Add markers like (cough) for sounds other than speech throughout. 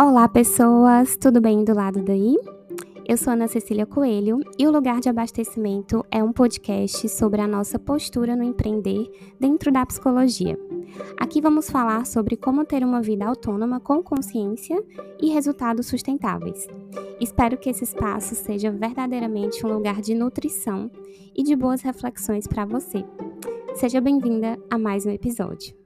Olá, pessoas! Tudo bem do lado daí? Eu sou Ana Cecília Coelho e o Lugar de Abastecimento é um podcast sobre a nossa postura no empreender dentro da psicologia. Aqui vamos falar sobre como ter uma vida autônoma com consciência e resultados sustentáveis. Espero que esse espaço seja verdadeiramente um lugar de nutrição e de boas reflexões para você. Seja bem-vinda a mais um episódio.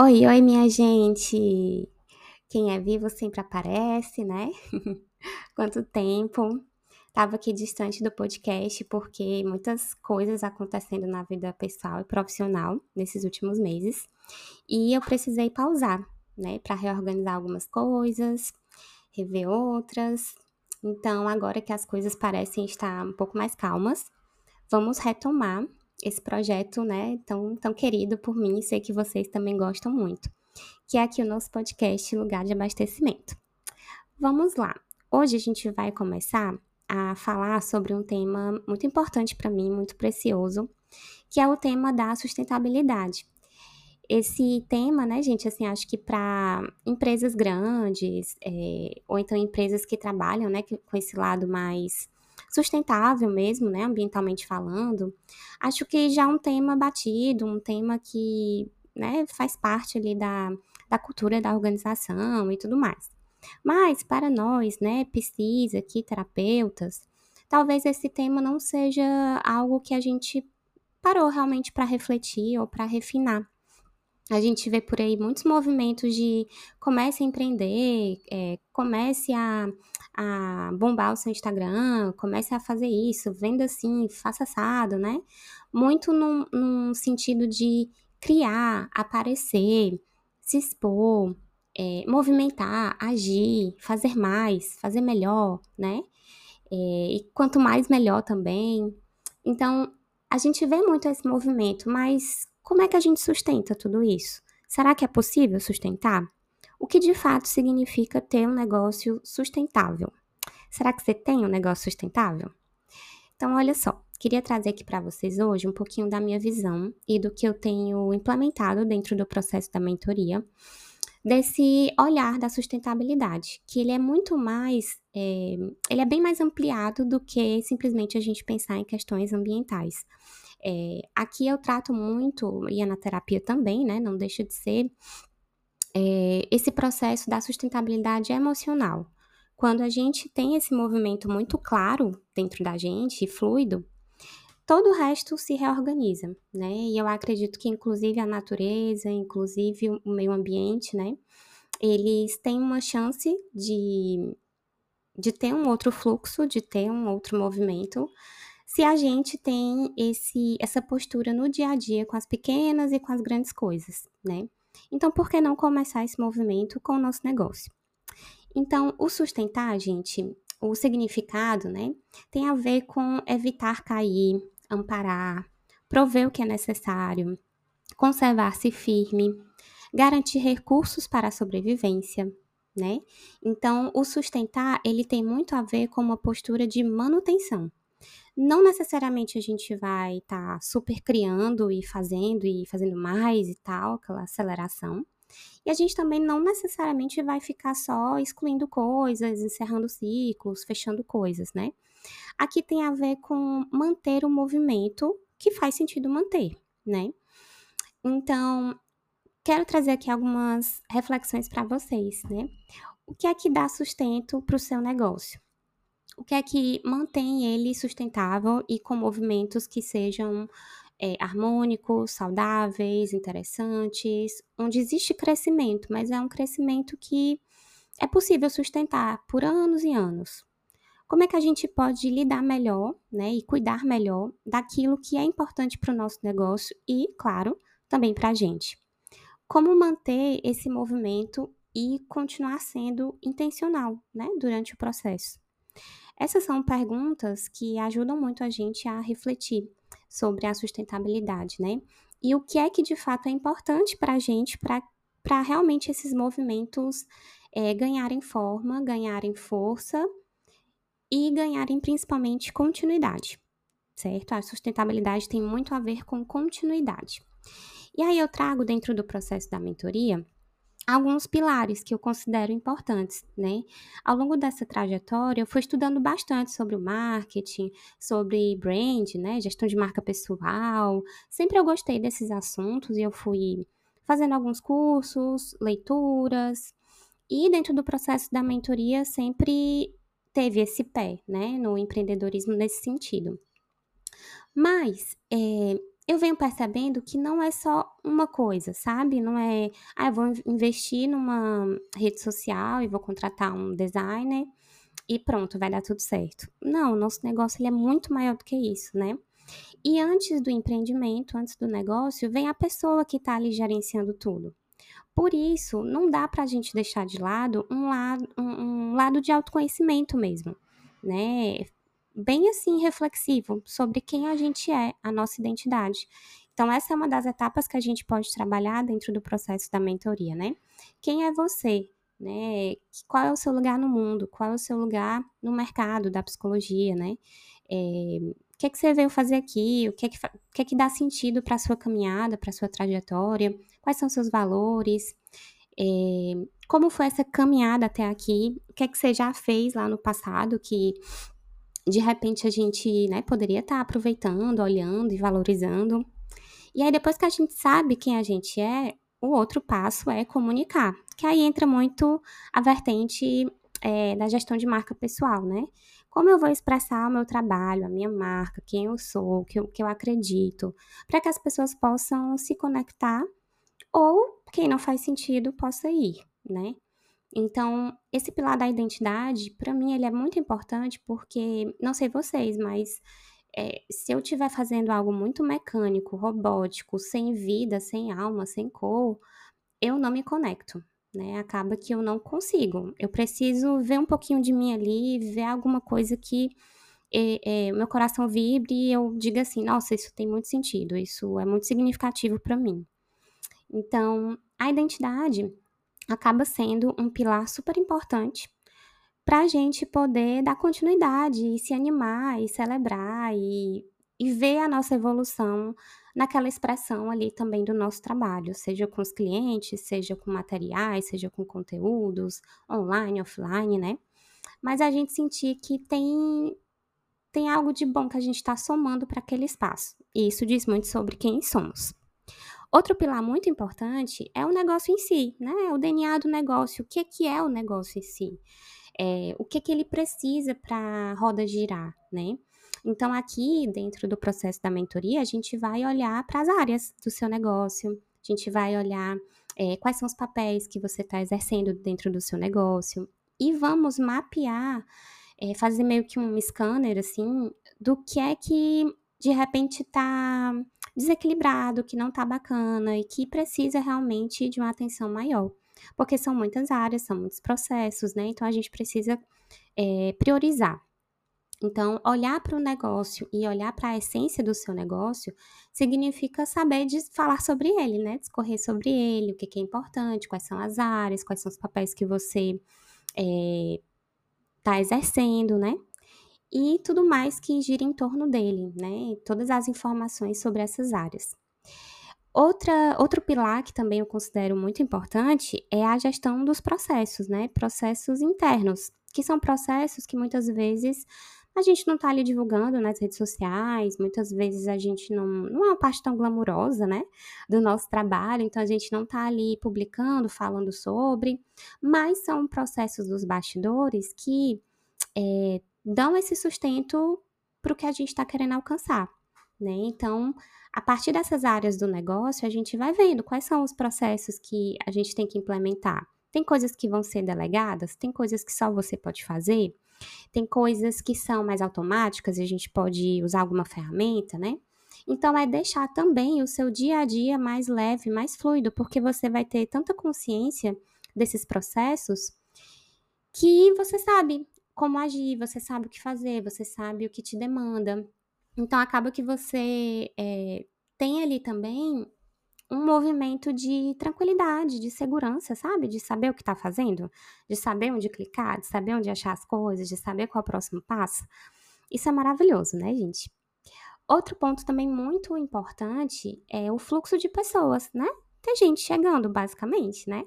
Oi, oi, minha gente! Quem é vivo sempre aparece, né? (laughs) Quanto tempo! Tava aqui distante do podcast porque muitas coisas acontecendo na vida pessoal e profissional nesses últimos meses e eu precisei pausar, né, para reorganizar algumas coisas, rever outras. Então, agora que as coisas parecem estar um pouco mais calmas, vamos retomar esse projeto, né, tão, tão querido por mim sei que vocês também gostam muito, que é aqui o nosso podcast Lugar de Abastecimento. Vamos lá. Hoje a gente vai começar a falar sobre um tema muito importante para mim, muito precioso, que é o tema da sustentabilidade. Esse tema, né, gente, assim, acho que para empresas grandes, é, ou então empresas que trabalham, né, com esse lado mais sustentável mesmo, né, ambientalmente falando, acho que já é um tema batido, um tema que, né, faz parte ali da, da cultura da organização e tudo mais. Mas para nós, né, pesquisa aqui, terapeutas, talvez esse tema não seja algo que a gente parou realmente para refletir ou para refinar. A gente vê por aí muitos movimentos de comece a empreender, é, comece a, a bombar o seu Instagram, comece a fazer isso, venda assim, faça assado, né? Muito num, num sentido de criar, aparecer, se expor, é, movimentar, agir, fazer mais, fazer melhor, né? É, e quanto mais melhor também. Então, a gente vê muito esse movimento, mas como é que a gente sustenta tudo isso? Será que é possível sustentar? O que de fato significa ter um negócio sustentável? Será que você tem um negócio sustentável? Então, olha só, queria trazer aqui para vocês hoje um pouquinho da minha visão e do que eu tenho implementado dentro do processo da mentoria, desse olhar da sustentabilidade, que ele é muito mais, é, ele é bem mais ampliado do que simplesmente a gente pensar em questões ambientais. É, aqui eu trato muito, e é na terapia também, né? Não deixa de ser, é, esse processo da sustentabilidade emocional. Quando a gente tem esse movimento muito claro dentro da gente, fluido, todo o resto se reorganiza, né? E eu acredito que, inclusive, a natureza, inclusive o meio ambiente, né? Eles têm uma chance de, de ter um outro fluxo, de ter um outro movimento, se a gente tem esse, essa postura no dia a dia com as pequenas e com as grandes coisas, né? Então, por que não começar esse movimento com o nosso negócio? Então, o sustentar, gente, o significado, né, tem a ver com evitar cair, amparar, prover o que é necessário, conservar-se firme, garantir recursos para a sobrevivência, né? Então, o sustentar, ele tem muito a ver com uma postura de manutenção. Não necessariamente a gente vai estar tá super criando e fazendo e fazendo mais e tal, aquela aceleração. E a gente também não necessariamente vai ficar só excluindo coisas, encerrando ciclos, fechando coisas, né? Aqui tem a ver com manter o movimento que faz sentido manter, né? Então, quero trazer aqui algumas reflexões para vocês, né? O que é que dá sustento para o seu negócio? O que é que mantém ele sustentável e com movimentos que sejam é, harmônicos, saudáveis, interessantes, onde existe crescimento, mas é um crescimento que é possível sustentar por anos e anos. Como é que a gente pode lidar melhor, né, e cuidar melhor daquilo que é importante para o nosso negócio e, claro, também para a gente? Como manter esse movimento e continuar sendo intencional, né, durante o processo? Essas são perguntas que ajudam muito a gente a refletir sobre a sustentabilidade, né? E o que é que de fato é importante para a gente para realmente esses movimentos é, ganharem forma, ganharem força e ganharem principalmente continuidade, certo? A sustentabilidade tem muito a ver com continuidade. E aí eu trago dentro do processo da mentoria alguns pilares que eu considero importantes, né? Ao longo dessa trajetória, eu fui estudando bastante sobre o marketing, sobre brand, né? Gestão de marca pessoal. Sempre eu gostei desses assuntos e eu fui fazendo alguns cursos, leituras. E dentro do processo da mentoria, sempre teve esse pé, né? No empreendedorismo nesse sentido. Mas, é, eu venho percebendo que não é só uma coisa, sabe? Não é, ah, eu vou investir numa rede social e vou contratar um designer e pronto, vai dar tudo certo. Não, o nosso negócio ele é muito maior do que isso, né? E antes do empreendimento, antes do negócio, vem a pessoa que está ali gerenciando tudo. Por isso, não dá para a gente deixar de lado um lado, um, um lado de autoconhecimento mesmo, né? Bem assim reflexivo sobre quem a gente é, a nossa identidade. Então, essa é uma das etapas que a gente pode trabalhar dentro do processo da mentoria, né? Quem é você? Né? Qual é o seu lugar no mundo? Qual é o seu lugar no mercado da psicologia, né? É, o que é que você veio fazer aqui? O que é que, o que, é que dá sentido para a sua caminhada, para a sua trajetória? Quais são seus valores? É, como foi essa caminhada até aqui? O que é que você já fez lá no passado que de repente a gente né, poderia estar tá aproveitando, olhando e valorizando. E aí, depois que a gente sabe quem a gente é, o outro passo é comunicar, que aí entra muito a vertente é, da gestão de marca pessoal, né? Como eu vou expressar o meu trabalho, a minha marca, quem eu sou, o que eu, que eu acredito, para que as pessoas possam se conectar ou, quem não faz sentido, possa ir, né? Então, esse pilar da identidade, para mim, ele é muito importante porque, não sei vocês, mas é, se eu estiver fazendo algo muito mecânico, robótico, sem vida, sem alma, sem cor, eu não me conecto, né? Acaba que eu não consigo. Eu preciso ver um pouquinho de mim ali, ver alguma coisa que é, é, meu coração vibre e eu diga assim, nossa, isso tem muito sentido, isso é muito significativo para mim. Então, a identidade acaba sendo um pilar super importante para a gente poder dar continuidade e se animar e celebrar e, e ver a nossa evolução naquela expressão ali também do nosso trabalho, seja com os clientes, seja com materiais, seja com conteúdos, online, offline, né? Mas a gente sentir que tem, tem algo de bom que a gente está somando para aquele espaço. E isso diz muito sobre quem somos. Outro pilar muito importante é o negócio em si, né? O DNA do negócio. O que é, que é o negócio em si? É, o que, é que ele precisa para a roda girar, né? Então, aqui dentro do processo da mentoria, a gente vai olhar para as áreas do seu negócio, a gente vai olhar é, quais são os papéis que você está exercendo dentro do seu negócio e vamos mapear, é, fazer meio que um scanner, assim, do que é que de repente está desequilibrado, que não está bacana e que precisa realmente de uma atenção maior. Porque são muitas áreas, são muitos processos, né? Então a gente precisa é, priorizar. Então, olhar para o negócio e olhar para a essência do seu negócio significa saber de falar sobre ele, né? Discorrer sobre ele, o que, que é importante, quais são as áreas, quais são os papéis que você está é, exercendo, né? E tudo mais que gira em torno dele, né? Todas as informações sobre essas áreas. Outra, outro pilar que também eu considero muito importante é a gestão dos processos, né? Processos internos, que são processos que muitas vezes a gente não está ali divulgando nas redes sociais, muitas vezes a gente não, não é uma parte tão glamurosa, né, do nosso trabalho, então a gente não está ali publicando, falando sobre, mas são processos dos bastidores que é, dão esse sustento para o que a gente está querendo alcançar. Né? Então, a partir dessas áreas do negócio, a gente vai vendo quais são os processos que a gente tem que implementar. Tem coisas que vão ser delegadas, tem coisas que só você pode fazer, tem coisas que são mais automáticas e a gente pode usar alguma ferramenta, né? Então, é deixar também o seu dia a dia mais leve, mais fluido, porque você vai ter tanta consciência desses processos que você sabe como agir, você sabe o que fazer, você sabe o que te demanda. Então acaba que você é, tem ali também um movimento de tranquilidade, de segurança, sabe? De saber o que está fazendo, de saber onde clicar, de saber onde achar as coisas, de saber qual é o próximo passo. Isso é maravilhoso, né, gente? Outro ponto também muito importante é o fluxo de pessoas, né? Tem gente chegando, basicamente, né?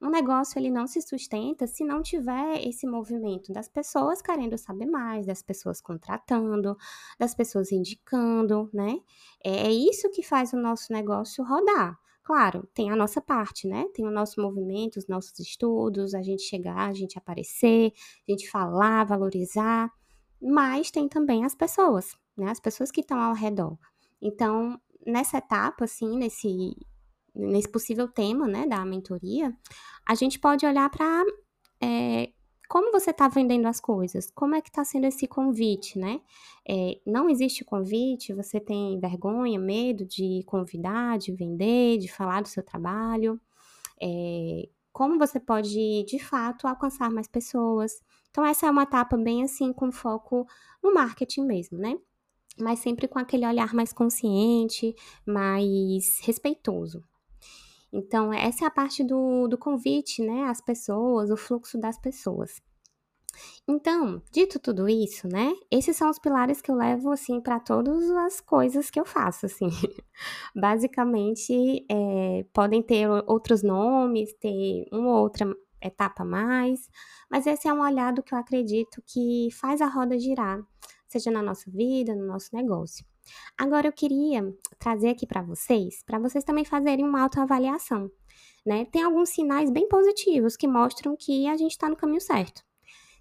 Um negócio ele não se sustenta se não tiver esse movimento das pessoas querendo saber mais, das pessoas contratando, das pessoas indicando, né? É, é isso que faz o nosso negócio rodar. Claro, tem a nossa parte, né? Tem o nosso movimento, os nossos estudos, a gente chegar, a gente aparecer, a gente falar, valorizar, mas tem também as pessoas, né? As pessoas que estão ao redor. Então, nessa etapa, assim, nesse, nesse possível tema, né, da mentoria, a gente pode olhar para é, como você está vendendo as coisas, como é que está sendo esse convite, né? É, não existe convite, você tem vergonha, medo de convidar, de vender, de falar do seu trabalho. É, como você pode, de fato, alcançar mais pessoas. Então, essa é uma etapa bem assim, com foco no marketing mesmo, né? Mas sempre com aquele olhar mais consciente, mais respeitoso. Então, essa é a parte do, do convite, né, às pessoas, o fluxo das pessoas. Então, dito tudo isso, né? Esses são os pilares que eu levo assim para todas as coisas que eu faço, assim. (laughs) Basicamente, é, podem ter outros nomes, ter uma ou outra etapa a mais, mas esse é um olhado que eu acredito que faz a roda girar, seja na nossa vida, no nosso negócio. Agora eu queria trazer aqui para vocês, para vocês também fazerem uma autoavaliação, né? Tem alguns sinais bem positivos que mostram que a gente está no caminho certo.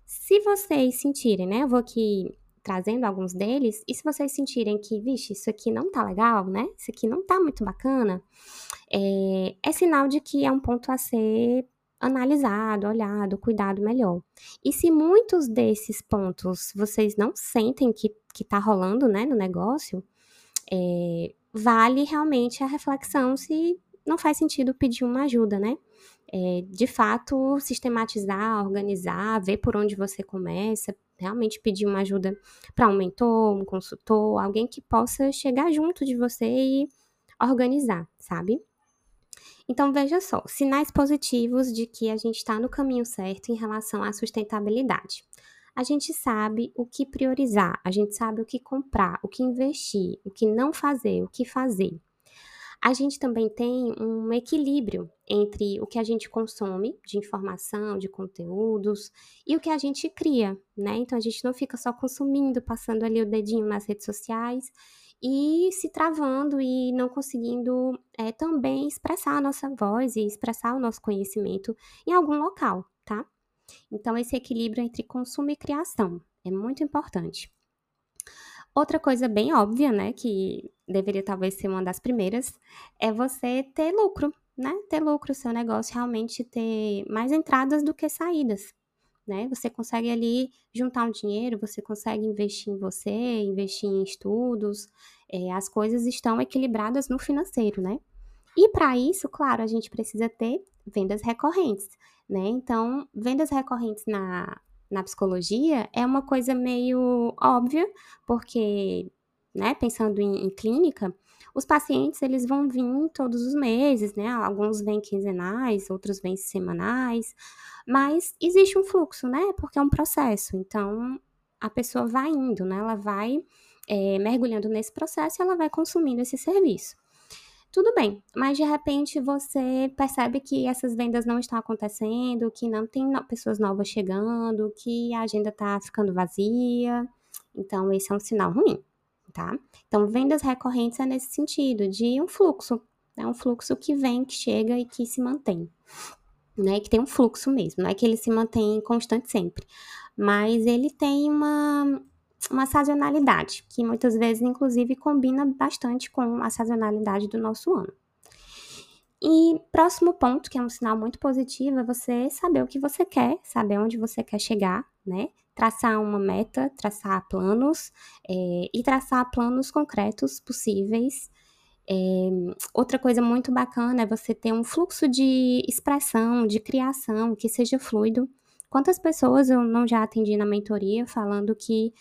Se vocês sentirem, né? Eu vou aqui trazendo alguns deles, e se vocês sentirem que, vixe, isso aqui não tá legal, né? Isso aqui não tá muito bacana, é, é sinal de que é um ponto a ser analisado, olhado, cuidado melhor. E se muitos desses pontos vocês não sentem que, que tá rolando, né, no negócio, é, vale realmente a reflexão se não faz sentido pedir uma ajuda, né? É, de fato, sistematizar, organizar, ver por onde você começa, realmente pedir uma ajuda para um mentor, um consultor, alguém que possa chegar junto de você e organizar, sabe? Então, veja só, sinais positivos de que a gente está no caminho certo em relação à sustentabilidade. A gente sabe o que priorizar, a gente sabe o que comprar, o que investir, o que não fazer, o que fazer. A gente também tem um equilíbrio entre o que a gente consome de informação, de conteúdos e o que a gente cria, né? Então a gente não fica só consumindo, passando ali o dedinho nas redes sociais e se travando e não conseguindo é, também expressar a nossa voz e expressar o nosso conhecimento em algum local, tá? Então, esse equilíbrio entre consumo e criação é muito importante. Outra coisa bem óbvia, né, que deveria talvez ser uma das primeiras, é você ter lucro, né? Ter lucro, seu negócio realmente ter mais entradas do que saídas né? Você consegue ali juntar um dinheiro, você consegue investir em você, investir em estudos, é, as coisas estão equilibradas no financeiro, né? E para isso, claro, a gente precisa ter vendas recorrentes, né? Então, vendas recorrentes na, na psicologia é uma coisa meio óbvia, porque, né, pensando em, em clínica, os pacientes, eles vão vir todos os meses, né? Alguns vêm quinzenais, outros vêm semanais, mas existe um fluxo, né? Porque é um processo. Então, a pessoa vai indo, né? Ela vai é, mergulhando nesse processo e ela vai consumindo esse serviço. Tudo bem, mas de repente você percebe que essas vendas não estão acontecendo, que não tem no pessoas novas chegando, que a agenda está ficando vazia. Então, esse é um sinal ruim tá? Então, vendas recorrentes é nesse sentido, de um fluxo, é né? um fluxo que vem, que chega e que se mantém, né? Que tem um fluxo mesmo, não é que ele se mantém constante sempre, mas ele tem uma, uma sazonalidade, que muitas vezes, inclusive, combina bastante com a sazonalidade do nosso ano. E próximo ponto, que é um sinal muito positivo, é você saber o que você quer, saber onde você quer chegar, né? Traçar uma meta, traçar planos é, e traçar planos concretos possíveis. É, outra coisa muito bacana é você ter um fluxo de expressão, de criação, que seja fluido. Quantas pessoas eu não já atendi na mentoria falando que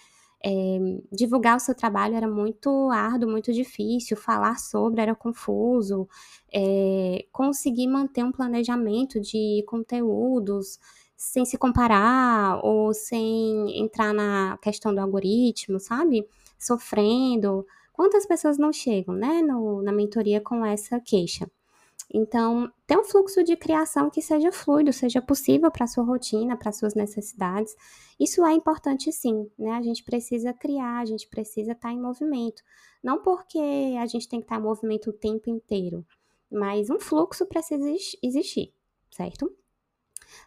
é, divulgar o seu trabalho era muito árduo, muito difícil, falar sobre era confuso, é, conseguir manter um planejamento de conteúdos sem se comparar ou sem entrar na questão do algoritmo, sabe? Sofrendo, Quantas pessoas não chegam, né, no, na mentoria com essa queixa? Então, ter um fluxo de criação que seja fluido, seja possível para sua rotina, para suas necessidades. Isso é importante sim, né? A gente precisa criar, a gente precisa estar tá em movimento. Não porque a gente tem que estar tá em movimento o tempo inteiro, mas um fluxo precisa existir, certo?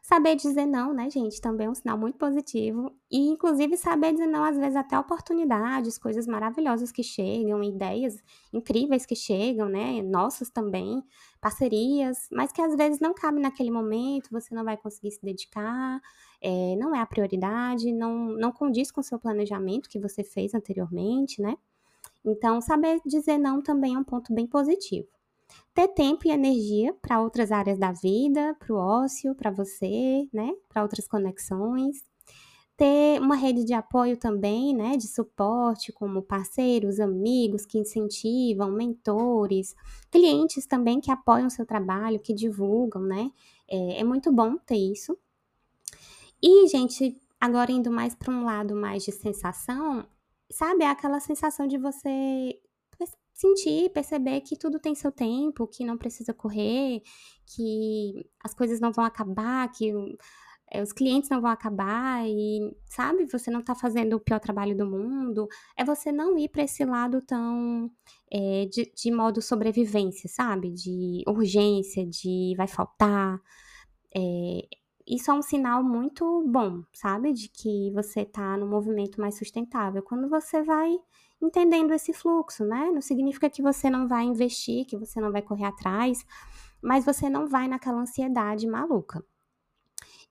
Saber dizer não, né, gente, também é um sinal muito positivo. E, inclusive, saber dizer não, às vezes, até oportunidades, coisas maravilhosas que chegam, ideias incríveis que chegam, né, nossas também, parcerias, mas que às vezes não cabe naquele momento, você não vai conseguir se dedicar, é, não é a prioridade, não, não condiz com o seu planejamento que você fez anteriormente, né? Então, saber dizer não também é um ponto bem positivo ter tempo e energia para outras áreas da vida, para o ócio, para você, né? Para outras conexões. Ter uma rede de apoio também, né? De suporte, como parceiros, amigos que incentivam, mentores, clientes também que apoiam o seu trabalho, que divulgam, né? É, é muito bom ter isso. E, gente, agora indo mais para um lado mais de sensação, sabe? É aquela sensação de você sentir, perceber que tudo tem seu tempo, que não precisa correr, que as coisas não vão acabar, que os clientes não vão acabar e, sabe, você não tá fazendo o pior trabalho do mundo. É você não ir para esse lado tão é, de, de modo sobrevivência, sabe? De urgência, de vai faltar. É, isso é um sinal muito bom, sabe? De que você tá no movimento mais sustentável. Quando você vai entendendo esse fluxo, né? Não significa que você não vai investir, que você não vai correr atrás, mas você não vai naquela ansiedade maluca.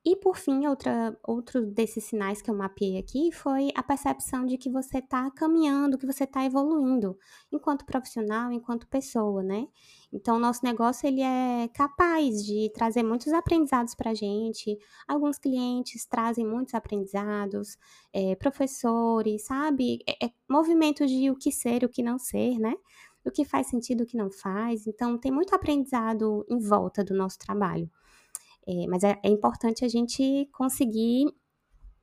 E por fim, outra, outro desses sinais que eu mapeei aqui foi a percepção de que você está caminhando, que você está evoluindo, enquanto profissional, enquanto pessoa, né? Então, o nosso negócio ele é capaz de trazer muitos aprendizados para a gente. Alguns clientes trazem muitos aprendizados, é, professores, sabe? É, é movimento de o que ser, o que não ser, né? O que faz sentido, o que não faz. Então, tem muito aprendizado em volta do nosso trabalho. É, mas é, é, importante a gente conseguir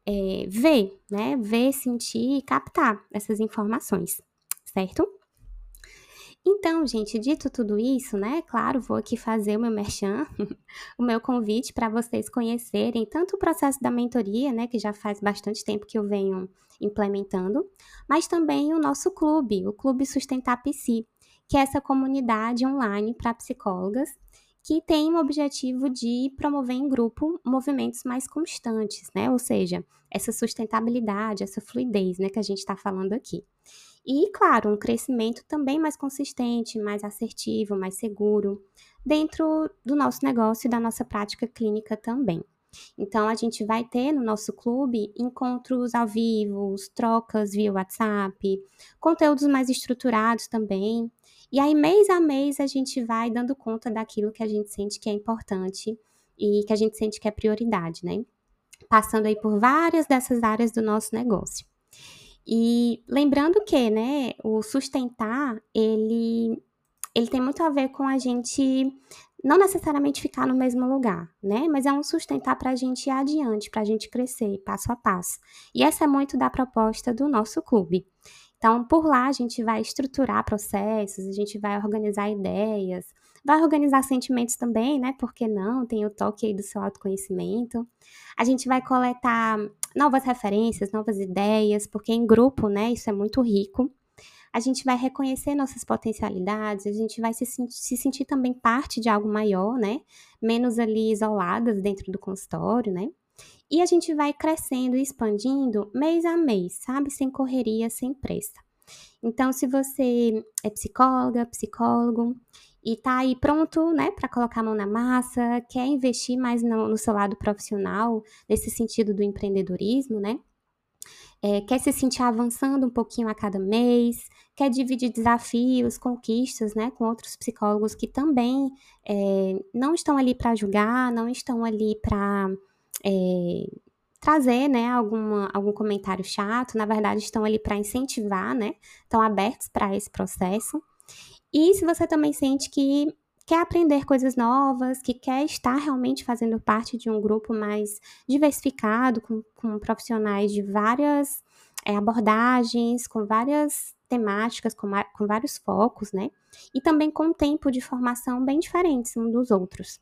é, ver, né? Ver, sentir e captar essas informações, certo? Então, gente, dito tudo isso, né? Claro, vou aqui fazer o meu merchan, (laughs) o meu convite para vocês conhecerem tanto o processo da mentoria, né, que já faz bastante tempo que eu venho implementando, mas também o nosso clube, o Clube Sustentar Psi, que é essa comunidade online para psicólogas que tem o objetivo de promover em grupo movimentos mais constantes, né? Ou seja, essa sustentabilidade, essa fluidez, né, que a gente está falando aqui. E, claro, um crescimento também mais consistente, mais assertivo, mais seguro, dentro do nosso negócio e da nossa prática clínica também. Então, a gente vai ter no nosso clube encontros ao vivo, trocas via WhatsApp, conteúdos mais estruturados também, e aí, mês a mês, a gente vai dando conta daquilo que a gente sente que é importante e que a gente sente que é prioridade, né? Passando aí por várias dessas áreas do nosso negócio. E lembrando que, né, o sustentar, ele, ele tem muito a ver com a gente não necessariamente ficar no mesmo lugar, né? Mas é um sustentar para a gente ir adiante, para a gente crescer passo a passo. E essa é muito da proposta do nosso clube. Então, por lá, a gente vai estruturar processos, a gente vai organizar ideias, vai organizar sentimentos também, né? Porque não? Tem o toque aí do seu autoconhecimento. A gente vai coletar novas referências, novas ideias, porque em grupo, né? Isso é muito rico. A gente vai reconhecer nossas potencialidades, a gente vai se, se sentir também parte de algo maior, né? Menos ali isoladas dentro do consultório, né? E a gente vai crescendo e expandindo mês a mês, sabe? Sem correria, sem pressa. Então, se você é psicóloga, psicólogo e tá aí pronto, né, para colocar a mão na massa, quer investir mais no, no seu lado profissional, nesse sentido do empreendedorismo, né? É, quer se sentir avançando um pouquinho a cada mês, quer dividir desafios, conquistas, né, com outros psicólogos que também é, não estão ali para julgar, não estão ali para é, trazer, né, alguma, algum comentário chato, na verdade estão ali para incentivar, né, estão abertos para esse processo. E se você também sente que quer aprender coisas novas, que quer estar realmente fazendo parte de um grupo mais diversificado, com, com profissionais de várias é, abordagens com várias temáticas, com, com vários focos, né? E também com tempo de formação bem diferentes um dos outros.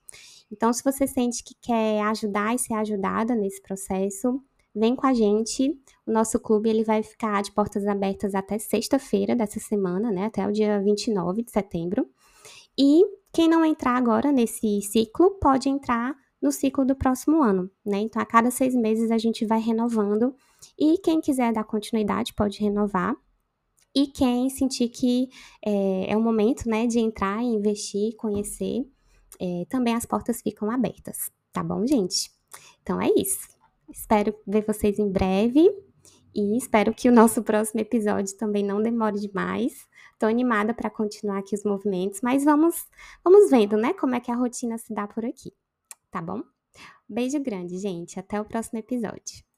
Então, se você sente que quer ajudar e ser ajudada nesse processo, vem com a gente. O nosso clube ele vai ficar de portas abertas até sexta-feira dessa semana, né? Até o dia 29 de setembro. E quem não entrar agora nesse ciclo pode entrar no ciclo do próximo ano, né? Então, a cada seis meses a gente vai renovando. E quem quiser dar continuidade pode renovar. E quem sentir que é, é o momento, né, de entrar e investir, conhecer, é, também as portas ficam abertas, tá bom, gente? Então é isso. Espero ver vocês em breve e espero que o nosso próximo episódio também não demore demais. Tô animada para continuar aqui os movimentos, mas vamos, vamos vendo, né, como é que a rotina se dá por aqui, tá bom? Beijo grande, gente. Até o próximo episódio.